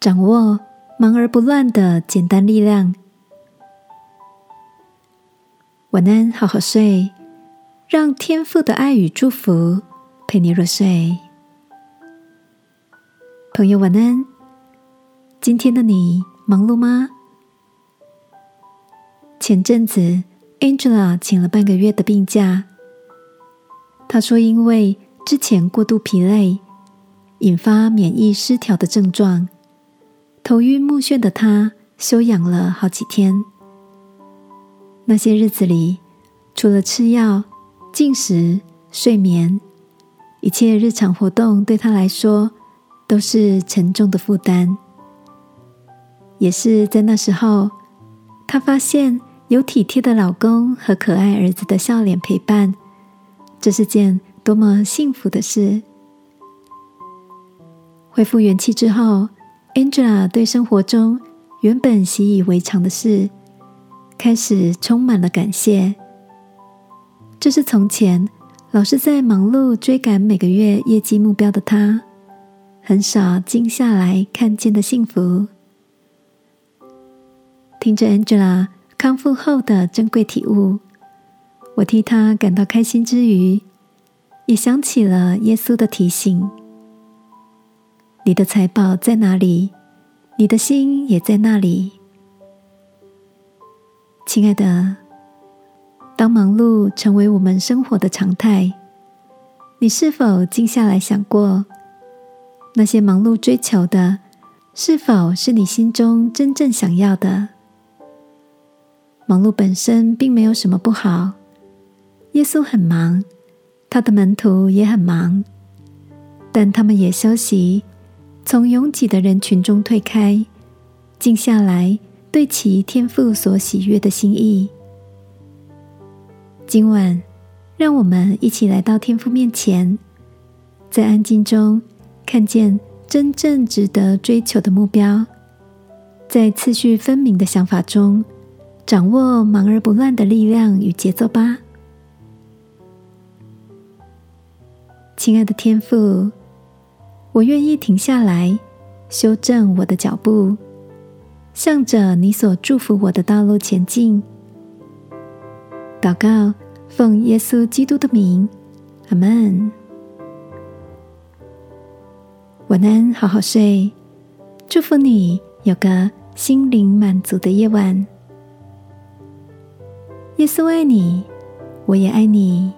掌握忙而不乱的简单力量。晚安，好好睡，让天父的爱与祝福陪你入睡。朋友，晚安。今天的你忙碌吗？前阵子，Angela 请了半个月的病假。她说，因为之前过度疲累，引发免疫失调的症状，头晕目眩的她休养了好几天。那些日子里，除了吃药、进食、睡眠，一切日常活动对她来说都是沉重的负担。也是在那时候，她发现。有体贴的老公和可爱儿子的笑脸陪伴，这是件多么幸福的事！恢复元气之后，Angela 对生活中原本习以为常的事，开始充满了感谢。这是从前老是在忙碌追赶每个月业绩目标的他，很少静下来看见的幸福。听着 Angela。康复后的珍贵体悟，我替她感到开心之余，也想起了耶稣的提醒：“你的财宝在哪里，你的心也在那里。”亲爱的，当忙碌成为我们生活的常态，你是否静下来想过，那些忙碌追求的，是否是你心中真正想要的？忙碌本身并没有什么不好。耶稣很忙，他的门徒也很忙，但他们也休息，从拥挤的人群中退开，静下来，对其天父所喜悦的心意。今晚，让我们一起来到天父面前，在安静中看见真正值得追求的目标，在次序分明的想法中。掌握忙而不乱的力量与节奏吧，亲爱的天父，我愿意停下来，修正我的脚步，向着你所祝福我的道路前进。祷告，奉耶稣基督的名，阿门。晚安，好好睡，祝福你有个心灵满足的夜晚。耶稣爱你，我也爱你。